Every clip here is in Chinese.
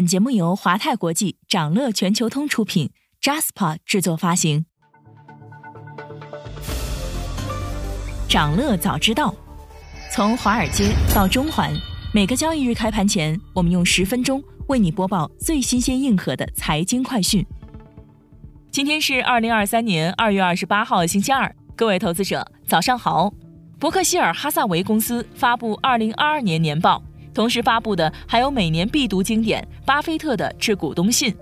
本节目由华泰国际、掌乐全球通出品，Jaspa 制作发行。掌乐早知道，从华尔街到中环，每个交易日开盘前，我们用十分钟为你播报最新鲜、硬核的财经快讯。今天是二零二三年二月二十八号，星期二，各位投资者早上好。伯克希尔哈萨维公司发布二零二二年年报。同时发布的还有每年必读经典巴菲特的致股东信。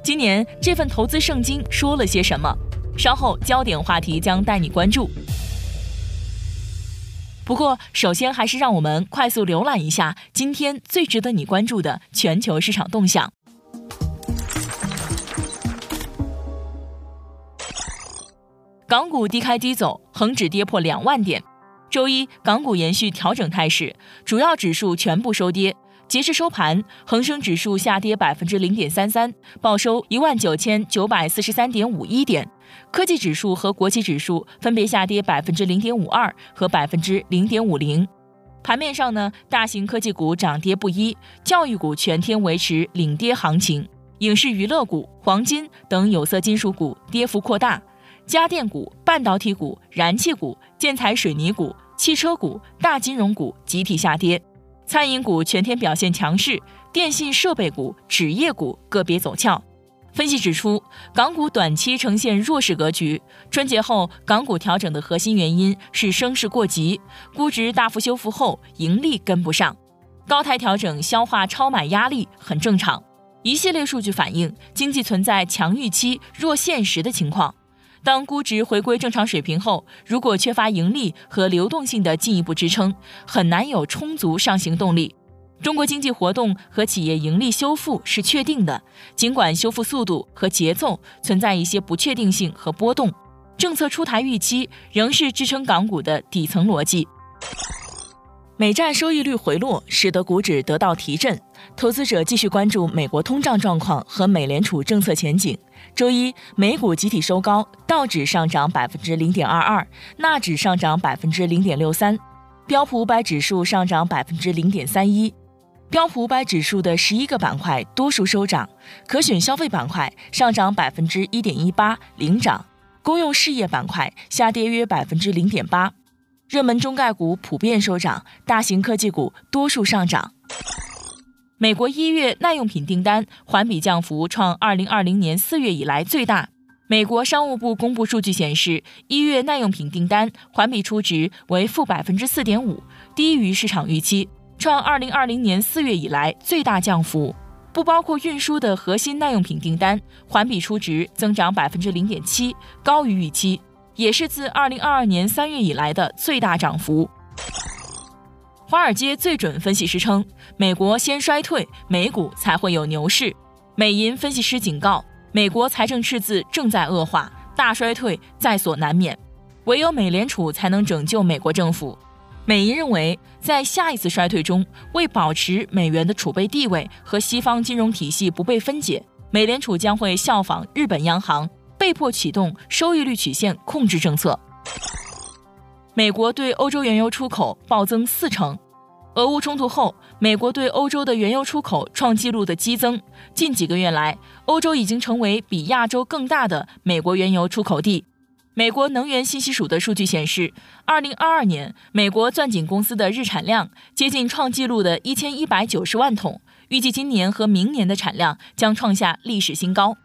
今年这份投资圣经说了些什么？稍后焦点话题将带你关注。不过，首先还是让我们快速浏览一下今天最值得你关注的全球市场动向。港股低开低走，恒指跌破两万点。周一，港股延续调整态势，主要指数全部收跌。截至收盘，恒生指数下跌百分之零点三三，报收一万九千九百四十三点五一点。科技指数和国企指数分别下跌百分之零点五二和百分之零点五零。盘面上呢，大型科技股涨跌不一，教育股全天维持领跌行情，影视娱乐股、黄金等有色金属股跌幅扩大。家电股、半导体股、燃气股、建材水泥股、汽车股、大金融股集体下跌，餐饮股全天表现强势，电信设备股、纸业股个别走俏。分析指出，港股短期呈现弱势格局，春节后港股调整的核心原因是升势过急，估值大幅修复后盈利跟不上，高台调整消化超买压力很正常。一系列数据反映经济存在强预期、弱现实的情况。当估值回归正常水平后，如果缺乏盈利和流动性的进一步支撑，很难有充足上行动力。中国经济活动和企业盈利修复是确定的，尽管修复速度和节奏存在一些不确定性和波动，政策出台预期仍是支撑港股的底层逻辑。美债收益率回落，使得股指得到提振。投资者继续关注美国通胀状况和美联储政策前景。周一，美股集体收高，道指上涨百分之零点二二，纳指上涨百分之零点六三，标普五百指数上涨百分之零点三一。标普五百指数的十一个板块多数收涨，可选消费板块上涨百分之一点一八，领涨；公用事业板块下跌约百分之零点八。热门中概股普遍收涨，大型科技股多数上涨。美国一月耐用品订单环比降幅创二零二零年四月以来最大。美国商务部公布数据显示，一月耐用品订单环比初值为负百分之四点五，低于市场预期，创二零二零年四月以来最大降幅。不包括运输的核心耐用品订单环比初值增长百分之零点七，高于预期。也是自二零二二年三月以来的最大涨幅。华尔街最准分析师称，美国先衰退，美股才会有牛市。美银分析师警告，美国财政赤字正在恶化，大衰退在所难免，唯有美联储才能拯救美国政府。美银认为，在下一次衰退中，为保持美元的储备地位和西方金融体系不被分解，美联储将会效仿日本央行。被迫启动收益率曲线控制政策。美国对欧洲原油出口暴增四成。俄乌冲突后，美国对欧洲的原油出口创纪录的激增。近几个月来，欧洲已经成为比亚洲更大的美国原油出口地。美国能源信息署的数据显示，二零二二年美国钻井公司的日产量接近创纪录的一千一百九十万桶，预计今年和明年的产量将创下历史新高。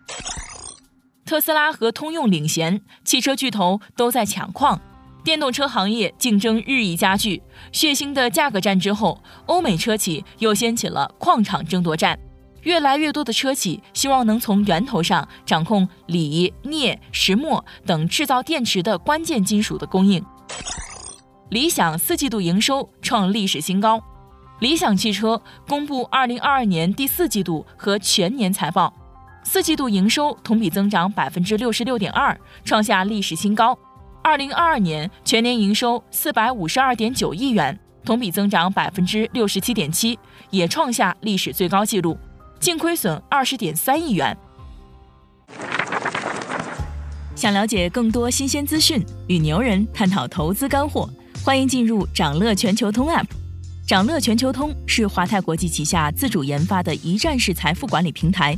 特斯拉和通用领衔，汽车巨头都在抢矿，电动车行业竞争日益加剧。血腥的价格战之后，欧美车企又掀起了矿场争夺战。越来越多的车企希望能从源头上掌控锂、镍、石墨等制造电池的关键金属的供应。理想四季度营收创历史新高，理想汽车公布二零二二年第四季度和全年财报。四季度营收同比增长百分之六十六点二，创下历史新高。二零二二年全年营收四百五十二点九亿元，同比增长百分之六十七点七，也创下历史最高纪录。净亏损二十点三亿元。想了解更多新鲜资讯，与牛人探讨投资干货，欢迎进入掌乐全球通 App。掌乐全球通是华泰国际旗下自主研发的一站式财富管理平台，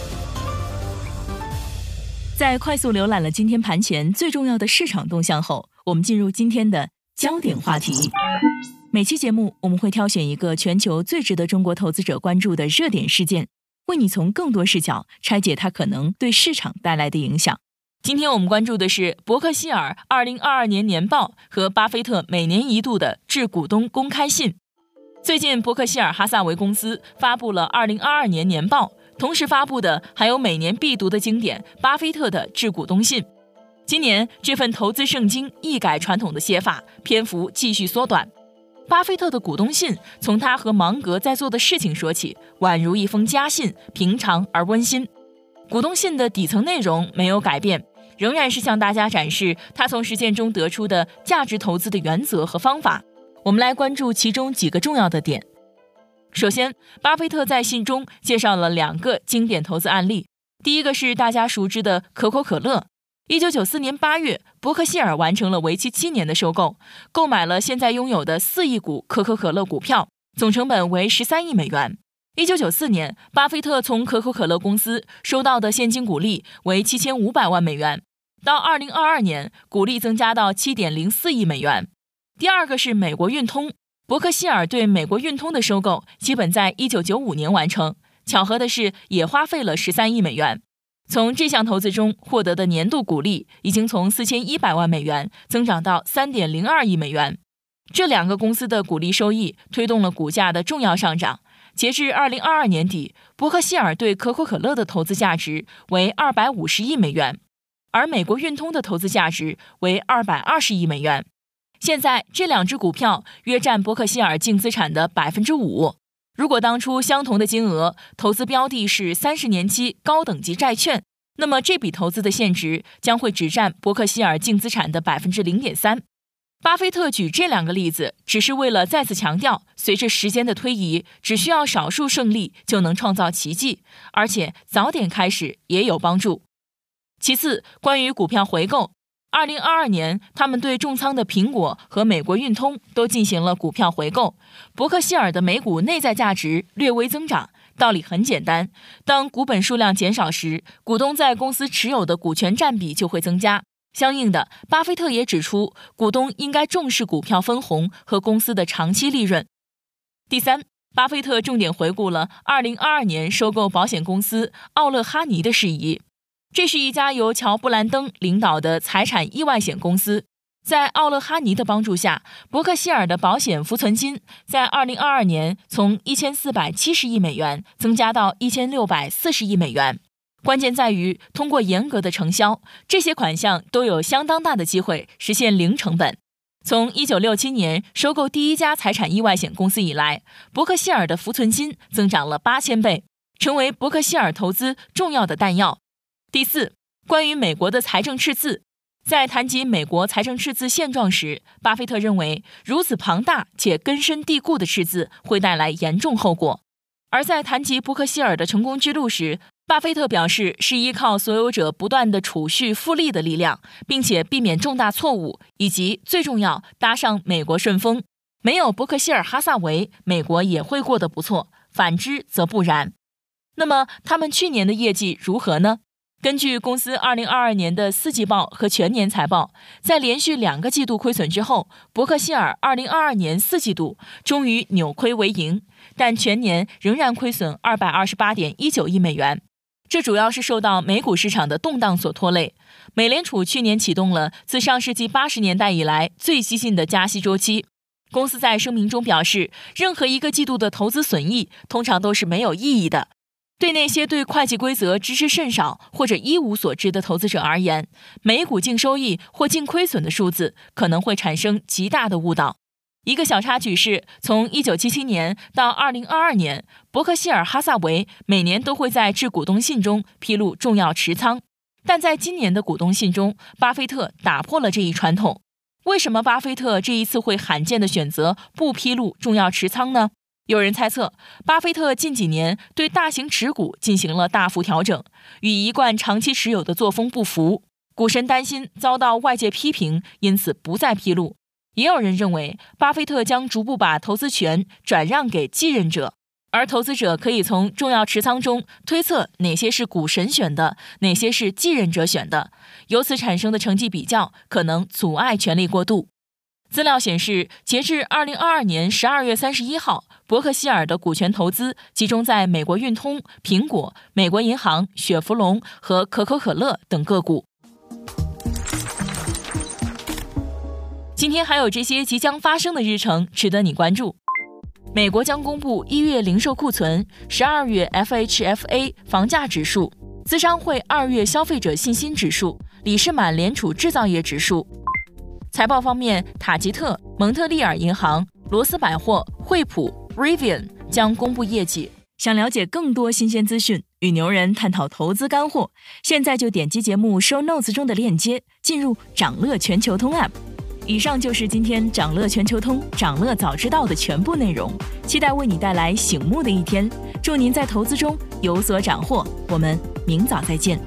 在快速浏览了今天盘前最重要的市场动向后，我们进入今天的焦点话题。每期节目我们会挑选一个全球最值得中国投资者关注的热点事件，为你从更多视角拆解它可能对市场带来的影响。今天我们关注的是伯克希尔2022年年报和巴菲特每年一度的致股东公开信。最近，伯克希尔哈萨维公司发布了2022年年报，同时发布的还有每年必读的经典巴菲特的致股东信。今年这份投资圣经一改传统的写法，篇幅继续缩短。巴菲特的股东信从他和芒格在做的事情说起，宛如一封家信，平常而温馨。股东信的底层内容没有改变。仍然是向大家展示他从实践中得出的价值投资的原则和方法。我们来关注其中几个重要的点。首先，巴菲特在信中介绍了两个经典投资案例。第一个是大家熟知的可口可乐。一九九四年八月，伯克希尔完成了为期七年的收购，购买了现在拥有的四亿股可口可乐股票，总成本为十三亿美元。一九九四年，巴菲特从可口可乐公司收到的现金股利为七千五百万美元。到二零二二年，股利增加到七点零四亿美元。第二个是美国运通，伯克希尔对美国运通的收购基本在一九九五年完成。巧合的是，也花费了十三亿美元。从这项投资中获得的年度股利已经从四千一百万美元增长到三点零二亿美元。这两个公司的股利收益推动了股价的重要上涨。截至二零二二年底，伯克希尔对可口可乐的投资价值为二百五十亿美元，而美国运通的投资价值为二百二十亿美元。现在这两只股票约占伯克希尔净资产的百分之五。如果当初相同的金额投资标的是三十年期高等级债券，那么这笔投资的现值将会只占伯克希尔净资产的百分之零点三。巴菲特举这两个例子，只是为了再次强调，随着时间的推移，只需要少数胜利就能创造奇迹，而且早点开始也有帮助。其次，关于股票回购，二零二二年，他们对重仓的苹果和美国运通都进行了股票回购。伯克希尔的每股内在价值略微增长，道理很简单：当股本数量减少时，股东在公司持有的股权占比就会增加。相应的，巴菲特也指出，股东应该重视股票分红和公司的长期利润。第三，巴菲特重点回顾了2022年收购保险公司奥勒哈尼的事宜。这是一家由乔布兰登领导的财产意外险公司。在奥勒哈尼的帮助下，伯克希尔的保险浮存金在2022年从1470亿美元增加到1640亿美元。关键在于，通过严格的承销，这些款项都有相当大的机会实现零成本。从一九六七年收购第一家财产意外险公司以来，伯克希尔的浮存金增长了八千倍，成为伯克希尔投资重要的弹药。第四，关于美国的财政赤字，在谈及美国财政赤字现状时，巴菲特认为，如此庞大且根深蒂固的赤字会带来严重后果。而在谈及伯克希尔的成功之路时，巴菲特表示，是依靠所有者不断的储蓄复利的力量，并且避免重大错误，以及最重要搭上美国顺风。没有伯克希尔哈萨维，美国也会过得不错；反之则不然。那么，他们去年的业绩如何呢？根据公司2022年的四季报和全年财报，在连续两个季度亏损之后，伯克希尔2022年四季度终于扭亏为盈，但全年仍然亏损228.19亿美元。这主要是受到美股市场的动荡所拖累。美联储去年启动了自上世纪八十年代以来最激进的加息周期。公司在声明中表示，任何一个季度的投资损益通常都是没有意义的。对那些对会计规则知识甚少或者一无所知的投资者而言，每股净收益或净亏损的数字可能会产生极大的误导。一个小插曲是，从1977年到2022年，伯克希尔哈萨维每年都会在致股东信中披露重要持仓，但在今年的股东信中，巴菲特打破了这一传统。为什么巴菲特这一次会罕见的选择不披露重要持仓呢？有人猜测，巴菲特近几年对大型持股进行了大幅调整，与一贯长期持有的作风不符。股神担心遭到外界批评，因此不再披露。也有人认为，巴菲特将逐步把投资权转让给继任者，而投资者可以从重要持仓中推测哪些是股神选的，哪些是继任者选的，由此产生的成绩比较可能阻碍权力过渡。资料显示，截至二零二二年十二月三十一号，伯克希尔的股权投资集中在美国运通、苹果、美国银行、雪佛龙和可口可乐等个股。今天还有这些即将发生的日程值得你关注：美国将公布一月零售库存、十二月 FHFA 房价指数、资商会二月消费者信心指数、里士满联储制造业指数。财报方面，塔吉特、蒙特利尔银行、罗斯百货、惠普、Rivian 将公布业绩。想了解更多新鲜资讯，与牛人探讨投资干货，现在就点击节目 show notes 中的链接，进入掌乐全球通 app。以上就是今天掌乐全球通、掌乐早知道的全部内容，期待为你带来醒目的一天。祝您在投资中有所斩获，我们明早再见。